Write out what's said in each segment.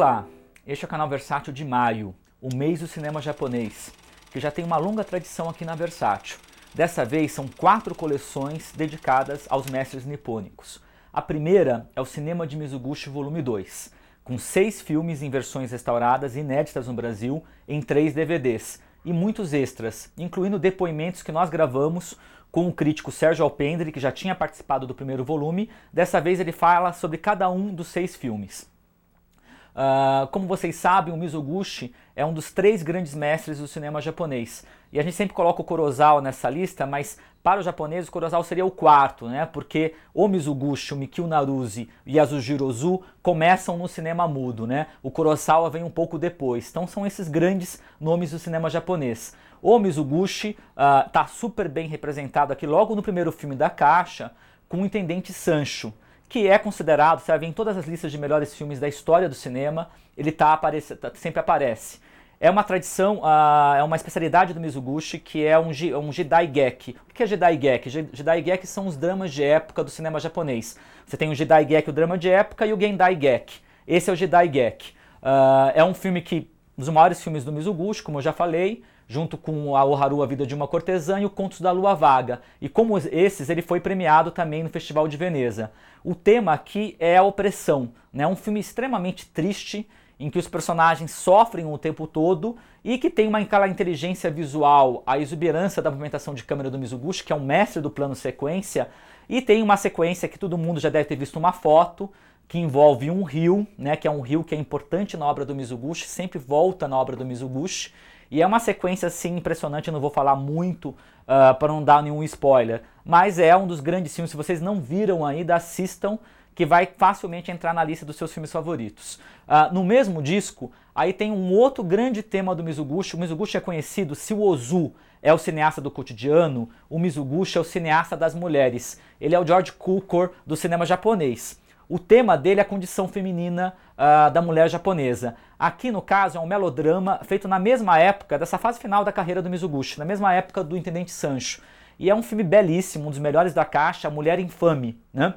Olá, este é o canal Versátil de maio, o mês do cinema japonês, que já tem uma longa tradição aqui na Versátil. Dessa vez são quatro coleções dedicadas aos mestres nipônicos. A primeira é o Cinema de Mizuguchi Volume 2, com seis filmes em versões restauradas inéditas no Brasil em três DVDs e muitos extras, incluindo depoimentos que nós gravamos com o crítico Sérgio Alpendre, que já tinha participado do primeiro volume. Dessa vez ele fala sobre cada um dos seis filmes. Uh, como vocês sabem, o Mizoguchi é um dos três grandes mestres do cinema japonês. E a gente sempre coloca o Kurosawa nessa lista, mas para os japoneses o Kurosawa seria o quarto, né? Porque o Mizoguchi, o Mikio Naruse e Yasujiro Ozu começam no cinema mudo, né? O Kurosawa vem um pouco depois. Então são esses grandes nomes do cinema japonês. O Mizoguchi está ah, uh, super bem representado aqui logo no primeiro filme da caixa com o Intendente Sancho que é considerado, você vai ver em todas as listas de melhores filmes da história do cinema, ele tá, aparece, tá, sempre aparece. É uma tradição, uh, é uma especialidade do Mizuguchi, que é um, um Geki. O que é Jedi Geki? Jedi Geki são os dramas de época do cinema japonês. Você tem o Jedi Geki, o drama de época, e o Gendai Geki. Esse é o Jedi Geki. Uh, é um filme que, um dos maiores filmes do Mizuguchi, como eu já falei, junto com a Oharu, A Vida de uma Cortesã e o Contos da Lua Vaga. E como esses, ele foi premiado também no Festival de Veneza. O tema aqui é a opressão, né? um filme extremamente triste, em que os personagens sofrem o tempo todo e que tem uma aquela inteligência visual, a exuberância da movimentação de câmera do Mizuguchi, que é um mestre do plano sequência, e tem uma sequência que todo mundo já deve ter visto uma foto, que envolve um rio, né, que é um rio que é importante na obra do Mizuguchi, sempre volta na obra do Mizuguchi, e é uma sequência assim impressionante, eu não vou falar muito uh, ah, para não dar nenhum spoiler, mas é um dos grandes filmes. Se vocês não viram ainda, assistam, que vai facilmente entrar na lista dos seus filmes favoritos. Uh, no mesmo disco, aí tem um outro grande tema do Mizuguchi. O Mizuguchi é conhecido, se o Ozu é o cineasta do cotidiano, o Mizuguchi é o cineasta das mulheres. Ele é o George Cukor do cinema japonês. O tema dele é a condição feminina uh, da mulher japonesa. Aqui, no caso, é um melodrama feito na mesma época dessa fase final da carreira do Mizuguchi, na mesma época do Intendente Sancho. E é um filme belíssimo, um dos melhores da caixa, A Mulher Infame. Né?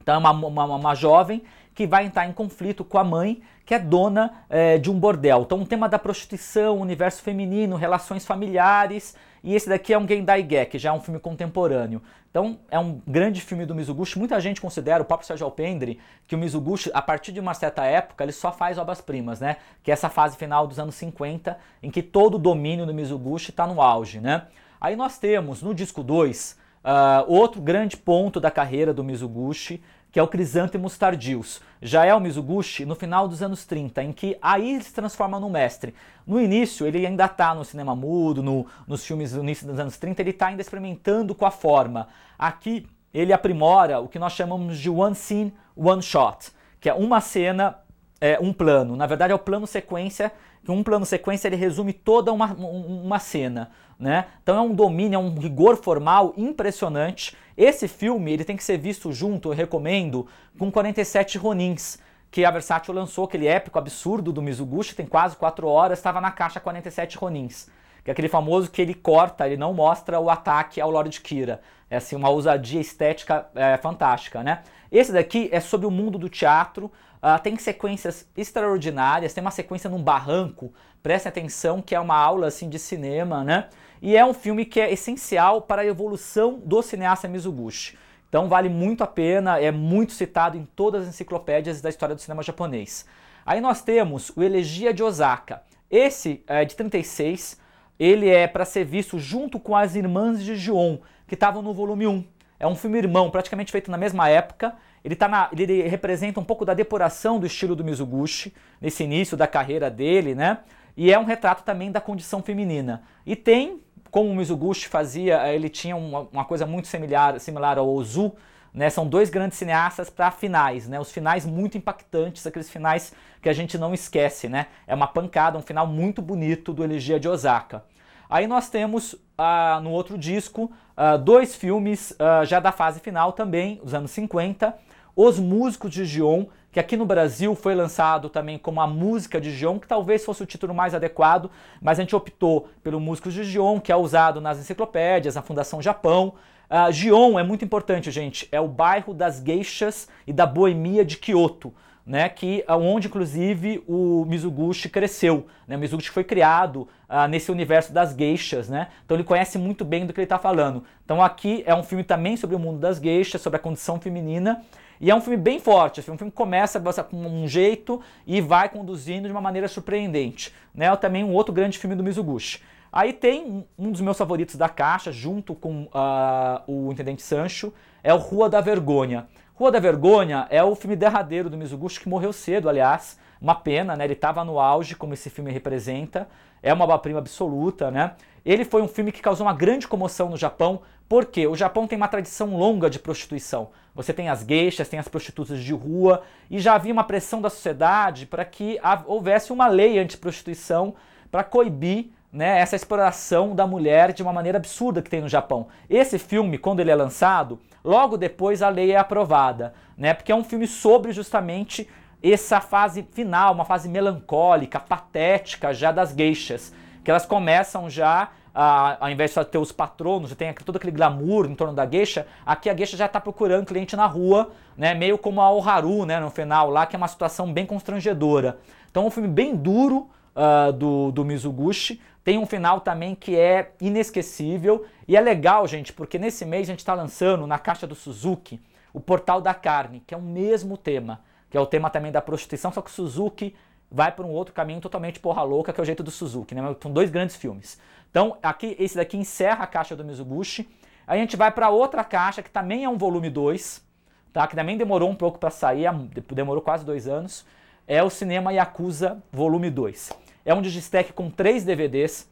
Então é uma, uma, uma jovem que vai entrar em conflito com a mãe, que é dona é, de um bordel. Então, um tema da prostituição, universo feminino, relações familiares. E esse daqui é um Gendai que já é um filme contemporâneo. Então, é um grande filme do Mizuguchi. Muita gente considera, o próprio Sérgio Alpendre, que o Mizuguchi, a partir de uma certa época, ele só faz obras-primas, né? Que é essa fase final dos anos 50, em que todo o domínio do Mizuguchi está no auge, né? Aí nós temos, no disco 2, uh, ah, outro grande ponto da carreira do Mizuguchi, que é o Crisântemos Tardios. Já é o Mizuguchi no final dos anos 30, em que aí ele se transforma no mestre. No início, ele ainda está no cinema mudo, no, nos filmes do início dos anos 30, ele está ainda experimentando com a forma. Aqui, ele aprimora o que nós chamamos de one scene, one shot, que é uma cena, é, um plano. Na verdade, é o plano sequência que um plano sequência ele resume toda uma, uma cena, né? Então é um domínio, é um rigor formal impressionante. Esse filme ele tem que ser visto junto, eu recomendo, com 47 Ronins, que a Versátil lançou, aquele épico absurdo do Mizuguchi, tem quase 4 horas, estava na caixa 47 Ronins. Que é aquele famoso que ele corta, ele não mostra o ataque ao Lord Kira. É assim, uma ousadia estética é, fantástica, né? Esse daqui é sobre o mundo do teatro, Uh, tem sequências extraordinárias, tem uma sequência num barranco, prestem atenção que é uma aula assim de cinema, né? E é um filme que é essencial para a evolução do cineasta Mizuguchi. Então vale muito a pena, é muito citado em todas as enciclopédias da história do cinema japonês. Aí nós temos o Elegia de Osaka. Esse é de 36, ele é para ser visto junto com as Irmãs de Gion, que estavam no volume 1. É um filme irmão, praticamente feito na mesma época. Ele, tá na, ele representa um pouco da depuração do estilo do Mizuguchi, nesse início da carreira dele, né? E é um retrato também da condição feminina. E tem, como o Mizuguchi fazia, ele tinha uma, uma coisa muito similar, similar ao Ozu, né? São dois grandes cineastas para finais, né? Os finais muito impactantes, aqueles finais que a gente não esquece, né? É uma pancada, um final muito bonito do Elegia de Osaka. Aí nós temos uh, no outro disco uh, dois filmes uh, já da fase final também, os anos 50. Os Músicos de Gion, que aqui no Brasil foi lançado também como a Música de Gion, que talvez fosse o título mais adequado, mas a gente optou pelo Músicos de Gion, que é usado nas enciclopédias, na Fundação Japão. Uh, Gion é muito importante, gente, é o bairro das geishas e da boemia de Kyoto. né, que onde inclusive o Mizuguchi cresceu. Né? O Mizuguchi foi criado uh, nesse universo das geishas, né? Então ele conhece muito bem do que ele está falando. Então aqui é um filme também sobre o mundo das geishas, sobre a condição feminina. E é um filme bem forte, assim, um filme começa com um jeito e vai conduzindo de uma maneira surpreendente. Né? É também um outro grande filme do Mizuguchi. Aí tem um dos meus favoritos da caixa, junto com uh, o Intendente Sancho, é o Rua da Vergonha. Rua da Vergonha é o filme derradeiro do Mizuguchi, que morreu cedo, aliás. Uma pena, né? Ele estava no auge, como esse filme representa. É uma obra-prima absoluta, né? Ele foi um filme que causou uma grande comoção no Japão, porque o Japão tem uma tradição longa de prostituição. Você tem as geixas, tem as prostitutas de rua, e já havia uma pressão da sociedade para que houvesse uma lei anti-prostituição para coibir né, essa exploração da mulher de uma maneira absurda que tem no Japão. Esse filme, quando ele é lançado, logo depois a lei é aprovada, né, porque é um filme sobre justamente essa fase final, uma fase melancólica, patética já das geixas, que elas começam já ao invés de ter os patronos, tem todo aquele glamour em torno da geisha, aqui a geisha já está procurando cliente na rua, né, meio como a Oharu, né, no final lá, que é uma situação bem constrangedora. Então é um filme bem duro uh, do, do Mizuguchi, tem um final também que é inesquecível e é legal, gente, porque nesse mês a gente está lançando na caixa do Suzuki o Portal da Carne, que é o mesmo tema, que é o tema também da prostituição, só que o Suzuki vai para um outro caminho totalmente porra louca, que é o jeito do Suzuki, né? São dois grandes filmes. Então, aqui esse daqui encerra a caixa do Mizuguchi. Aí a gente vai para outra caixa que também é um volume 2, tá? Que também demorou um pouco para sair, demorou quase dois anos. É o Cinema Yakuza Volume 2. É um digistack com três DVDs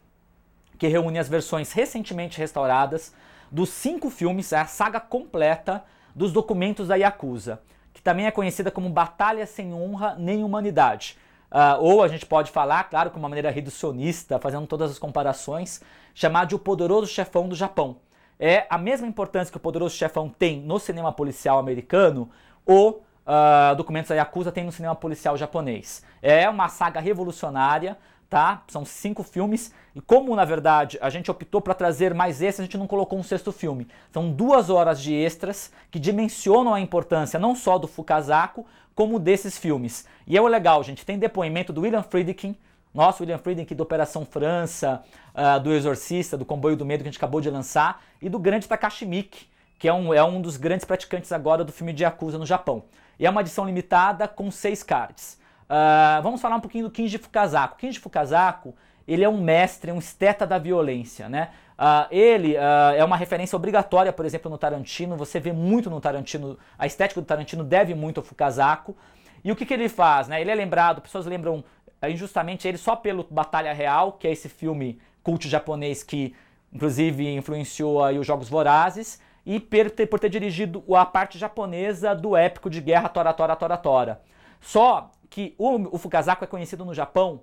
que reúne as versões recentemente restauradas dos cinco filmes, é a saga completa dos documentos da Yakuza, que também é conhecida como Batalha Sem Honra Nem Humanidade. Uh, ou a gente pode falar, claro, com uma maneira reducionista, fazendo todas as comparações, chamar de O Poderoso Chefão do Japão. É a mesma importância que o Poderoso Chefão tem no cinema policial americano, o uh, documentos da Yakuza tem no cinema policial japonês. É uma saga revolucionária, tá? São cinco filmes e como na verdade a gente optou para trazer mais extras, a gente não colocou um sexto filme. São duas horas de extras que dimensionam a importância não só do Fukazako como desses filmes. E é o legal, gente. Tem depoimento do William Friedkin, nosso William Friedkin da Operação França, uh, do Exorcista, do Comboio do Medo que a gente acabou de lançar e do grande Takashi Miike, que é um, é um dos grandes praticantes agora do filme de Yakuza no Japão. E é uma edição limitada com seis cards. Uh, vamos falar um pouquinho do Kinji Fukazako. Kinji Fukazako, ele é um mestre, um esteta da violência, né? Uh, ele uh, é uma referência obrigatória, por exemplo, no Tarantino. Você vê muito no Tarantino, a estética do Tarantino deve muito ao Fukazako. E o que, que ele faz? Né? Ele é lembrado, pessoas lembram injustamente ele só pelo Batalha Real, que é esse filme culto japonês que inclusive influenciou aí os Jogos Vorazes e por ter, por ter dirigido a parte japonesa do épico de guerra Tora Tora Tora Tora. Só que o, o é conhecido no Japão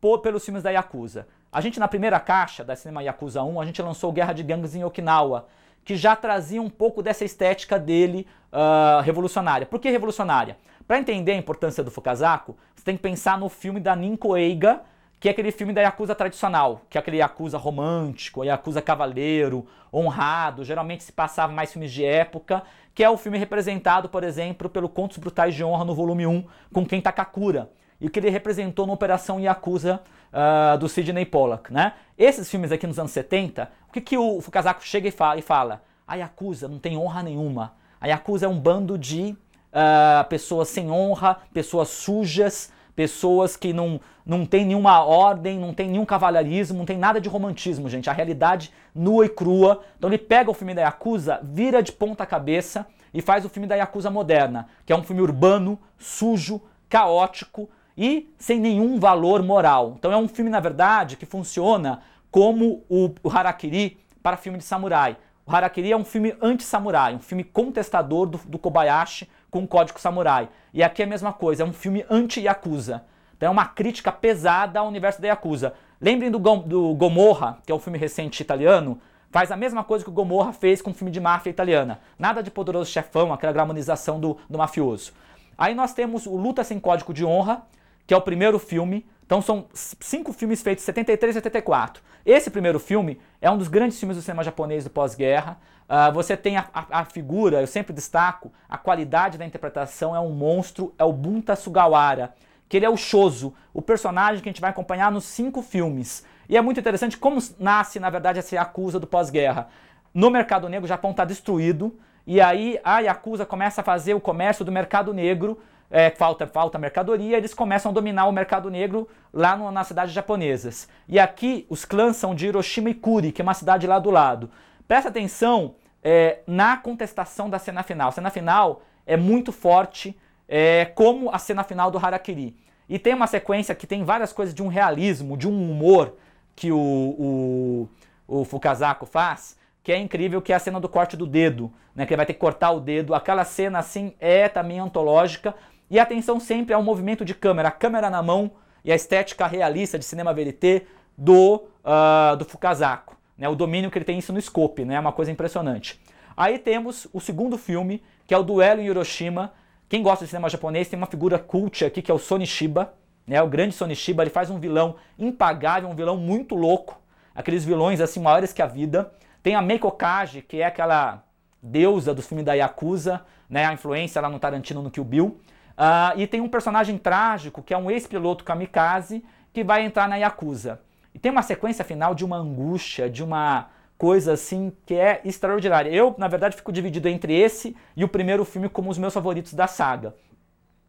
por, pelos filmes da Yakuza. A gente, na primeira caixa da Cinema Yakuza 1, a gente lançou Guerra de Gangues em Okinawa, que já trazia um pouco dessa estética dele uh, revolucionária. Por que revolucionária? Para entender a importância do Fukazako, você tem que pensar no filme da Ninko Eiga, que é aquele filme da Yakuza tradicional, que é aquele Yakuza romântico, Yakuza cavaleiro, honrado, geralmente se passava mais filmes de época, que é o filme representado, por exemplo, pelo Contos Brutais de Honra no volume 1, com Ken Takakura, e que ele representou na Operação Yakuza uh, do Sidney Pollack, né? Esses filmes aqui nos anos 70, o que, que o Fukazako chega e fala, e fala? A Yakuza não tem honra nenhuma. A Yakuza é um bando de uh, pessoas sem honra, pessoas sujas, pessoas que não, não tem nenhuma ordem, não tem nenhum cavalheirismo, não tem nada de romantismo, gente. A realidade nua e crua. Então ele pega o filme da Yakuza, vira de ponta cabeça e faz o filme da Yakuza moderna, que é um filme urbano, sujo, caótico e sem nenhum valor moral. Então é um filme, na verdade, que funciona como o, o Harakiri para filme de samurai. O Harakiri é um filme anti-samurai, um filme contestador do, do Kobayashi com o Código Samurai. E aqui é a mesma coisa, é um filme anti-Yakuza. Então é uma crítica pesada ao universo da Yakuza. Lembrem do, do Gomorra, que é um filme recente italiano, faz a mesma coisa que o Gomorra fez com o filme de máfia italiana. Nada de poderoso chefão, aquela gramonização do, do mafioso. Aí nós temos o Luta Sem Código de Honra, que é o primeiro filme, Então são cinco filmes feitos em 73 e 74. Esse primeiro filme é um dos grandes filmes do cinema japonês do pós-guerra. Uh, você tem a, a, a, figura, eu sempre destaco, a qualidade da interpretação é um monstro, é o Bunta Sugawara, que ele é o Shoso, o personagem que a gente vai acompanhar nos cinco filmes. E é muito interessante como nasce, na verdade, essa Yakuza do pós-guerra. No mercado negro, o Japão está destruído, e aí a Yakuza começa a fazer o comércio do mercado negro, é, falta, falta mercadoria, eles começam a dominar o mercado negro lá no, nas cidades japonesas. E aqui os clãs são de Hiroshima e Kuri, que é uma cidade lá do lado. Presta atenção é, na contestação da cena final. A cena final é muito forte, é, como a cena final do Harakiri. E tem uma sequência que tem várias coisas de um realismo, de um humor que o, o, o Fukazako faz, que é incrível, que é a cena do corte do dedo, né? Que ele vai ter que cortar o dedo. Aquela cena assim é também antológica, e atenção sempre ao movimento de câmera, a câmera na mão e a estética realista de cinema verité do, uh, do Fukazako. Né? O domínio que ele tem isso no scope, né? é uma coisa impressionante. Aí temos o segundo filme, que é o Duelo em Hiroshima. Quem gosta de cinema japonês tem uma figura cult aqui, que é o Sonishiba. Né? O grande Sonishiba, ele faz um vilão impagável, um vilão muito louco. Aqueles vilões assim maiores que a vida. Tem a Meiko Kaji, que é aquela deusa do filme da Yakuza, né? a influência lá no Tarantino no Kill Bill. Uh, e tem um personagem trágico, que é um ex-piloto kamikaze, que vai entrar na Yakuza. E tem uma sequência final de uma angústia, de uma coisa assim que é extraordinária. Eu, na verdade, fico dividido entre esse e o primeiro filme como os meus favoritos da saga.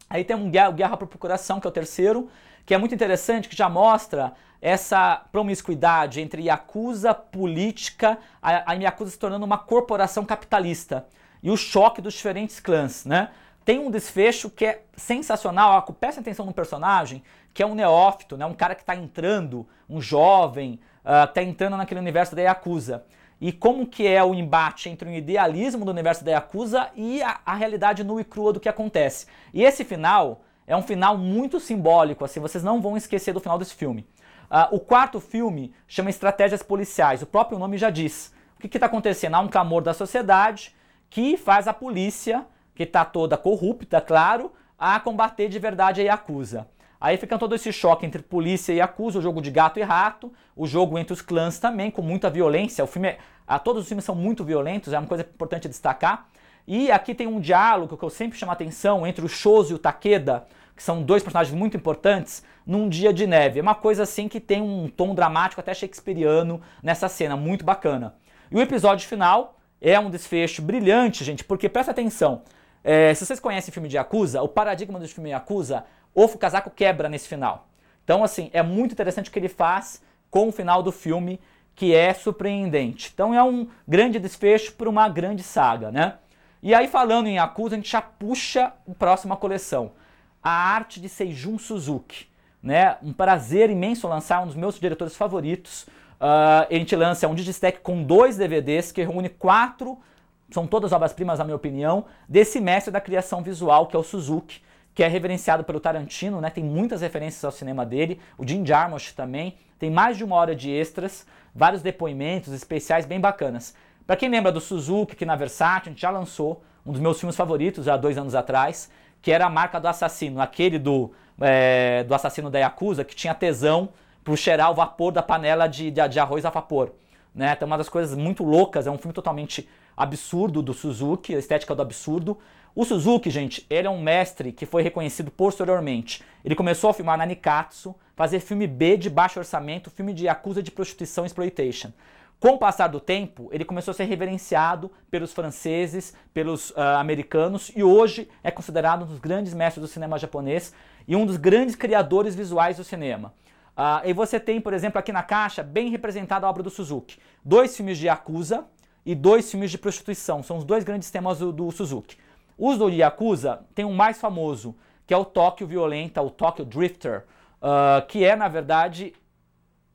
Aí tem um Guerra, Guerra por Procuração, que é o terceiro, que é muito interessante, que já mostra essa promiscuidade entre Yakuza, política, a, a Yakuza se tornando uma corporação capitalista e o choque dos diferentes clãs, né? Tem um desfecho que é sensacional. Presta atenção no personagem, que é um neófito, né? um cara que está entrando, um jovem, está uh, entrando naquele universo da Yakuza. E como que é o embate entre o idealismo do universo da Yakuza e a, a realidade nua e crua do que acontece. E esse final é um final muito simbólico, assim, vocês não vão esquecer do final desse filme. Uh, o quarto filme chama Estratégias Policiais, o próprio nome já diz. O que está acontecendo? Há um clamor da sociedade que faz a polícia que está toda corrupta, claro, a combater de verdade a Yakuza. Aí fica todo esse choque entre polícia e Yakuza, o jogo de gato e rato, o jogo entre os clãs também, com muita violência. O filme é, a, todos os filmes são muito violentos, é uma coisa importante destacar. E aqui tem um diálogo que eu sempre chamo a atenção entre o Shozo e o Takeda, que são dois personagens muito importantes, num dia de neve. É uma coisa assim que tem um tom dramático até shakespeariano nessa cena, muito bacana. E o episódio final é um desfecho brilhante, gente, porque presta atenção. É, se vocês conhecem o filme de Yakuza, o paradigma do filme Yakuza, o Fukazako quebra nesse final. Então, assim, é muito interessante o que ele faz com o final do filme, que é surpreendente. Então, é um grande desfecho para uma grande saga, né? E aí, falando em Yakuza, a gente já puxa a próxima coleção. A arte de Seijun Suzuki. Né? Um prazer imenso lançar um dos meus diretores favoritos. Uh, a gente lança um Digistack com dois DVDs que reúne quatro são todas obras-primas, na minha opinião, desse mestre da criação visual, que é o Suzuki, que é reverenciado pelo Tarantino, né? Tem muitas referências ao cinema dele, o Jim Jarmusch também. Tem mais de uma hora de extras, vários depoimentos especiais bem bacanas. Para quem lembra do Suzuki, que na Versátil a gente já lançou um dos meus filmes favoritos há dois anos atrás, que era a marca do assassino, aquele do, é, do assassino da Yakuza, que tinha tesão para cheirar o vapor da panela de, de, de arroz a vapor. Né? Então, uma das coisas muito loucas, é um filme totalmente absurdo do Suzuki, a estética do absurdo. O Suzuki, gente, ele é um mestre que foi reconhecido posteriormente. Ele começou a filmar na Nikatsu, fazer filme B de baixo orçamento, filme de acusa de prostituição e exploitation. Com o passar do tempo, ele começou a ser reverenciado pelos franceses, pelos uh, americanos e hoje é considerado um dos grandes mestres do cinema japonês e um dos grandes criadores visuais do cinema. Uh, e você tem, por exemplo, aqui na caixa, bem representada a obra do Suzuki. Dois filmes de Yakuza, e dois filmes de prostituição. São os dois grandes temas do, do Suzuki. Os do Yakuza tem um mais famoso, que é o Tóquio Violenta, o Tóquio Drifter, uh, que é, na verdade,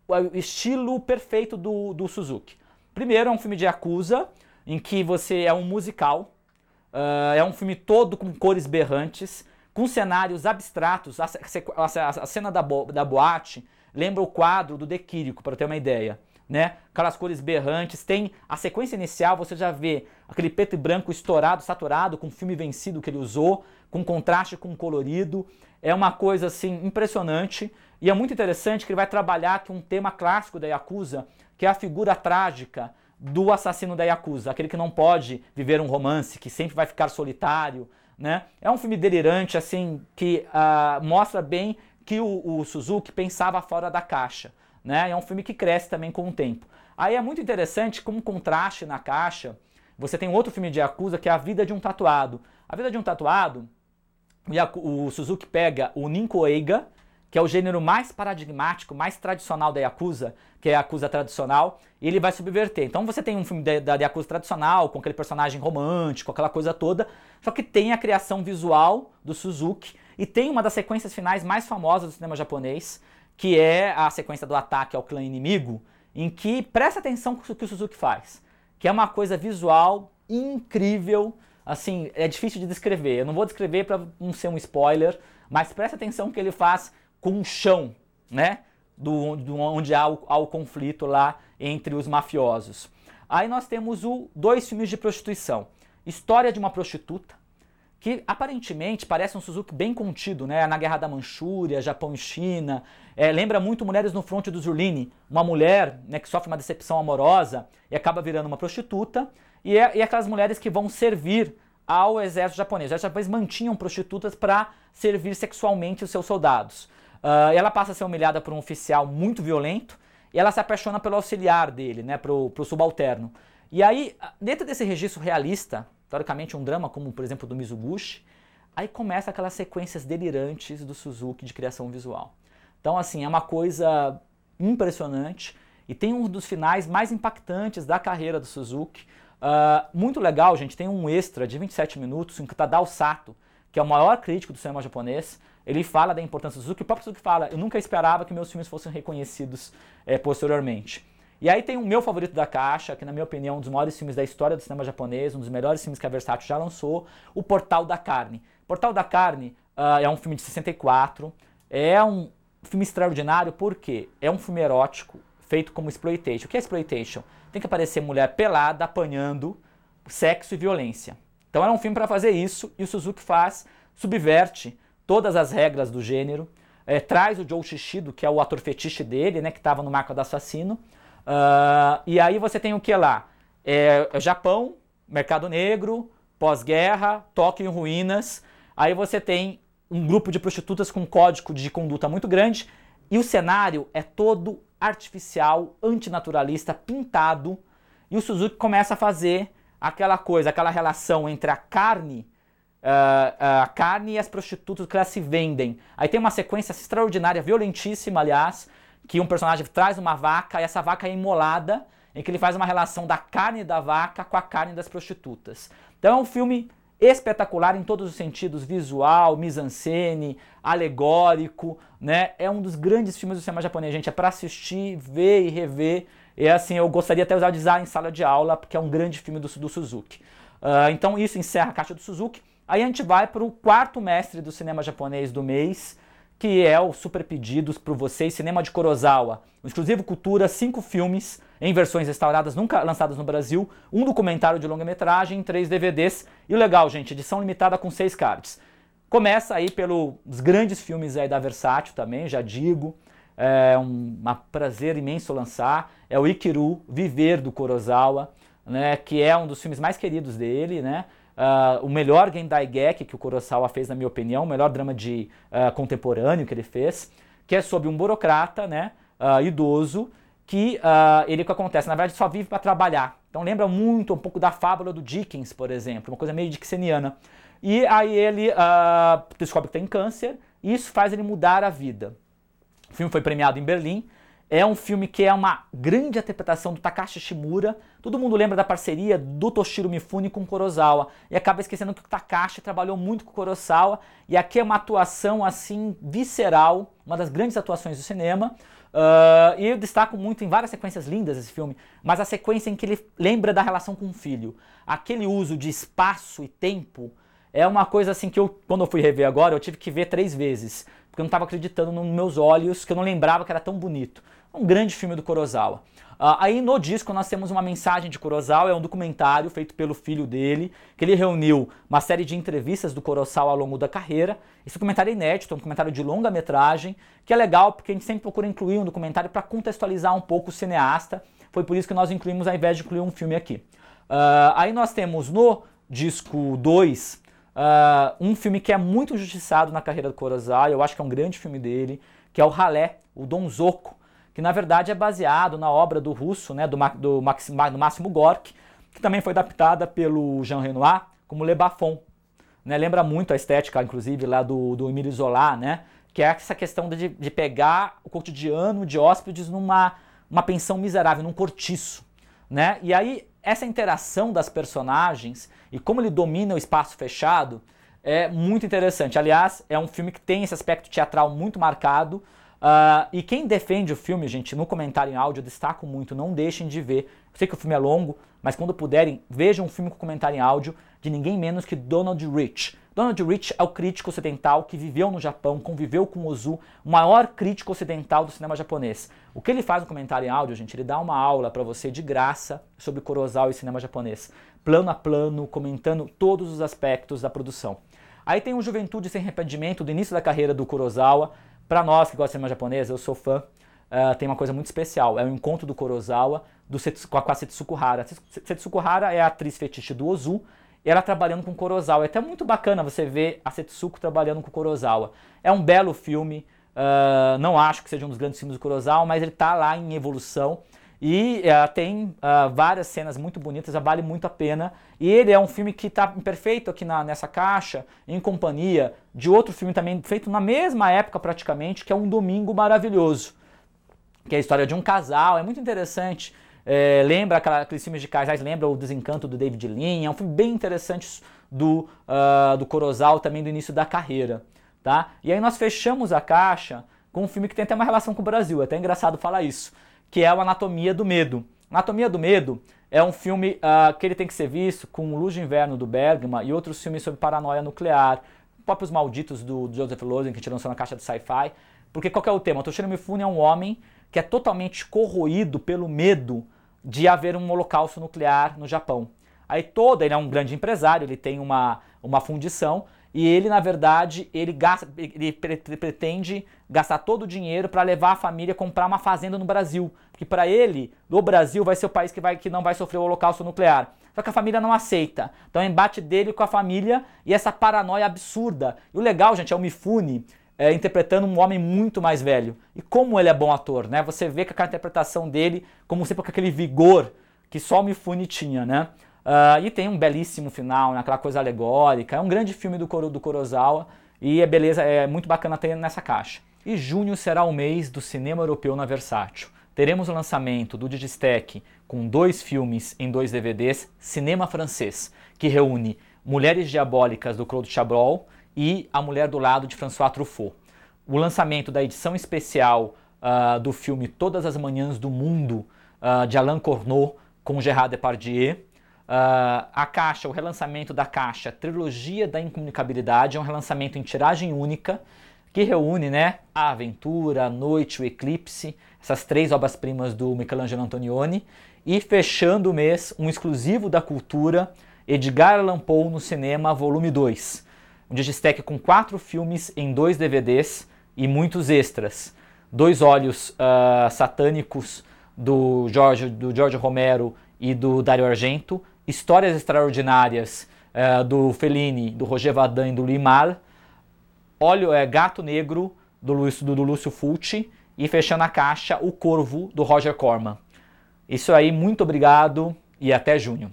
o estilo perfeito do, do Suzuki. Primeiro, é um filme de Yakuza, em que você é um musical, uh, é um filme todo com cores berrantes, com cenários abstratos. A, a, a cena da, bo, da boate lembra o quadro do De Quirico, para ter uma ideia né? Aquelas cores berrantes. Tem a sequência inicial, você já vê aquele preto e branco estourado, saturado, com o filme vencido que ele usou, com contraste com colorido. É uma coisa assim impressionante e é muito interessante que ele vai trabalhar aqui um tema clássico da Yakuza, que é a figura trágica do assassino da Yakuza, aquele que não pode viver um romance, que sempre vai ficar solitário, né? É um filme delirante, assim, que uh, mostra bem que o, o, Suzuki pensava fora da caixa, né? É um filme que cresce também com o tempo. Aí é muito interessante, como contraste na caixa, você tem outro filme de Yakuza que é A Vida de um Tatuado. A Vida de um Tatuado, o Suzuki pega o Ninko Eiga, que é o gênero mais paradigmático, mais tradicional da Yakuza, que é a Yakuza tradicional, e ele vai subverter. Então você tem um filme da, da Yakuza tradicional, com aquele personagem romântico, aquela coisa toda, só que tem a criação visual do Suzuki, e tem uma das sequências finais mais famosas do cinema japonês, que é a sequência do ataque ao clã inimigo, em que presta atenção o que o Suzuki faz, que é uma coisa visual incrível, assim, é difícil de descrever. Eu não vou descrever para não ser um spoiler, mas presta atenção que ele faz com o chão, né? Do, do onde há o, há o, conflito lá entre os mafiosos. Aí nós temos o dois filmes de prostituição. História de uma prostituta, que aparentemente parece um Suzuki bem contido, né? Na Guerra da Manchúria, Japão e China. É, lembra muito Mulheres no Fronte do Zurline, uma mulher né, que sofre uma decepção amorosa e acaba virando uma prostituta. E, é, e é aquelas mulheres que vão servir ao exército japonês. Os exércitos japoneses mantinham prostitutas para servir sexualmente os seus soldados. Uh, ela passa a ser humilhada por um oficial muito violento e ela se apaixona pelo auxiliar dele, né, pro, pro subalterno. E aí, dentro desse registro realista, teoricamente um drama como, por exemplo, do Mizuguchi, aí começa aquelas sequências delirantes do Suzuki de criação visual. Então, assim, é uma coisa impressionante e tem um dos finais mais impactantes da carreira do Suzuki. Uh, muito legal, gente, tem um extra de 27 minutos em que Tadao Sato, que é o maior crítico do cinema japonês, ele fala da importância do Suzuki, o próprio Suzuki fala, eu nunca esperava que meus filmes fossem reconhecidos é, posteriormente. E aí tem o meu favorito da caixa, que na minha opinião é um dos maiores filmes da história do cinema japonês, um dos melhores filmes que a Versátil já lançou, O Portal da Carne. Portal da Carne uh, é um filme de 64, é um filme extraordinário porque é um filme erótico feito como exploitation. O que é exploitation? Tem que aparecer mulher pelada apanhando sexo e violência. Então era um filme para fazer isso e o Suzuki faz, subverte todas as regras do gênero, é, traz o Joe Shishido, que é o ator fetiche dele, né, que estava no Marco do Assassino, uh, e aí você tem o que lá? É, é, Japão, mercado negro, pós-guerra, Tóquio em ruínas, aí você tem um grupo de prostitutas com um código de conduta muito grande, e o cenário é todo artificial, antinaturalista, pintado, e o Suzuki começa a fazer aquela coisa, aquela relação entre a carne uh, a carne e as prostitutas que elas se vendem. Aí tem uma sequência extraordinária, violentíssima, aliás, que um personagem traz uma vaca e essa vaca é imolada, em que ele faz uma relação da carne da vaca com a carne das prostitutas. Então é um filme espetacular em todos os sentidos, visual, mise-en-scène, alegórico, né? É um dos grandes filmes do cinema japonês, gente, é para assistir, ver e rever. E assim, eu gostaria até usar design em sala de aula, porque é um grande filme do, do Suzuki. Uh, então isso encerra a caixa do Suzuki. Aí a gente vai para o quarto mestre do cinema japonês do mês, que é o Super Pedidos para vocês, Cinema de Kurosawa. O exclusivo Cultura, cinco filmes em versões restauradas, nunca lançadas no Brasil, um documentário de longa-metragem, três DVDs. E o legal, gente, edição limitada com seis cards. Começa aí pelos grandes filmes aí da Versátil também, já digo. É um, prazer imenso lançar. É o Ikiru, Viver do Kurosawa, né, que é um dos filmes mais queridos dele, né? Uh, o melhor Gendai Geki que o Kurosawa fez, na minha opinião, o melhor drama de uh, contemporâneo que ele fez, que é sobre um burocrata, né, uh, idoso, que ele que acontece, na verdade, só vive para trabalhar. Então lembra muito um pouco da fábula do Dickens, por exemplo, uma coisa meio dickseniana. E aí ele descobre que tem câncer, e isso faz ele mudar a vida. O filme foi premiado em Berlim, é um filme que é uma grande interpretação do Takashi Shimura. Todo mundo lembra da parceria do Toshiro Mifune com Kurosawa e acaba esquecendo que o Takashi trabalhou muito com Kurosawa e aqui é uma atuação assim visceral, uma das grandes atuações do cinema. Uh, e eu destaco muito em várias sequências lindas esse filme, mas a sequência em que ele lembra da relação com o filho, aquele uso de espaço e tempo é uma coisa assim que eu, quando eu fui rever agora, eu tive que ver três vezes, porque eu não estava acreditando nos meus olhos, que eu não lembrava que era tão bonito. Um grande filme do Kurosawa. Uh, aí no disco nós temos uma mensagem de Kurosawa, é um documentário feito pelo filho dele, que ele reuniu uma série de entrevistas do Kurosawa ao longo da carreira. Esse documentário é inédito, é um documentário de longa metragem, que é legal porque a gente sempre procura incluir um documentário para contextualizar um pouco o cineasta. Foi por isso que nós incluímos ao invés de incluir um filme aqui. Uh, aí nós temos no disco 2 uh, ah, um filme que é muito injustiçado na carreira do Kurosawa, eu acho que é um grande filme dele, que é o Ralé, o Donzoko que na verdade é baseado na obra do russo, né, do, do, do Máximo Gorky, que também foi adaptada pelo Jean Renoir como Le Bafon. Né, lembra muito a estética, inclusive, lá do, do Emile Zola, né, que é essa questão de, de pegar o cotidiano de hóspedes numa uma pensão miserável, num cortiço. Né? E aí, essa interação das personagens e como ele domina o espaço fechado é muito interessante. Aliás, é um filme que tem esse aspecto teatral muito marcado, Uh, e quem defende o filme, gente, no comentário em áudio, eu destaco muito, não deixem de ver. Eu sei que o filme é longo, mas quando puderem, vejam um filme com comentário em áudio de ninguém menos que Donald Rich. Donald Rich é o crítico ocidental que viveu no Japão, conviveu com Ozu, o maior crítico ocidental do cinema japonês. O que ele faz no comentário em áudio, gente, ele dá uma aula para você de graça sobre Kurosawa e cinema japonês, plano a plano, comentando todos os aspectos da produção. Aí tem o Juventude Sem Arrependimento, do início da carreira do Kurosawa, para nós que gostamos de cinema japonês, eu sou fã, uh, tem uma coisa muito especial. É o encontro do Kurosawa do com a Setsuko Hara. Setsuko Hara é a atriz fetiche do Ozu, e ela trabalhando com Kurosawa. É até muito bacana você ver a Setsuko trabalhando com Kurosawa. É um belo filme, uh, não acho que seja um dos grandes filmes do Kurosawa, mas ele está lá em evolução. E uh, tem uh, várias cenas muito bonitas, vale muito a pena. E ele é um filme que está perfeito aqui na, nessa caixa, em companhia de outro filme também feito na mesma época praticamente, que é Um Domingo Maravilhoso. Que é a história de um casal, é muito interessante. É, lembra aqueles filmes de casais, lembra o Desencanto do David Lean, é um filme bem interessante do, uh, do Corozal também do início da carreira. Tá? E aí nós fechamos a caixa com um filme que tem até uma relação com o Brasil, é até engraçado falar isso que é o Anatomia do Medo. Anatomia do Medo é um filme uh, que ele tem que ser visto com Luz de Inverno do Bergman e outros filmes sobre paranoia nuclear, próprios Malditos do Joseph Lozen, que a gente lançou na caixa do sci-fi. Porque qual é o tema? Toshiro Mifune é um homem que é totalmente corroído pelo medo de haver um holocausto nuclear no Japão. Aí toda, ele é um grande empresário, ele tem uma, uma fundição, e ele, na verdade, ele, gasta, ele pretende gastar todo o dinheiro para levar a família a comprar uma fazenda no Brasil. Porque para ele, o Brasil vai ser o país que, vai, que não vai sofrer o holocausto nuclear. Só que a família não aceita. Então é embate dele com a família e essa paranoia absurda. E o legal, gente, é o Mifune é, interpretando um homem muito mais velho. E como ele é bom ator, né? Você vê que a interpretação dele, como sempre com aquele vigor que só o Mifune tinha, né? Uh, e tem um belíssimo final, né, aquela coisa alegórica. É um grande filme do, do Kurosawa e é beleza, é muito bacana ter nessa caixa. E junho será o mês do cinema europeu na Versátil. Teremos o lançamento do Digistec com dois filmes em dois DVDs, Cinema Francês, que reúne Mulheres Diabólicas do Claude Chabrol e A Mulher do Lado de François Truffaut. O lançamento da edição especial uh, do filme Todas as Manhãs do Mundo, uh, de Alain Corneau, com Gerard Depardieu, Uh, a caixa, o relançamento da caixa Trilogia da Incomunicabilidade é um relançamento em tiragem única que reúne né, a Aventura, a Noite, o Eclipse, essas três obras-primas do Michelangelo Antonioni. E fechando o mês, um exclusivo da cultura, Edgar Allan Poe no cinema, volume 2. Um digistec com quatro filmes em dois DVDs e muitos extras. Dois olhos uh, satânicos do George, do George Romero e do Dario Argento, Histórias Extraordinárias uh, do Fellini, do Roger Vadim do Limal, Olho, é, Gato Negro do, Luiz, do, do Lúcio Fulci e fechando a caixa O Corvo do Roger Corman. Isso aí, muito obrigado e até junho.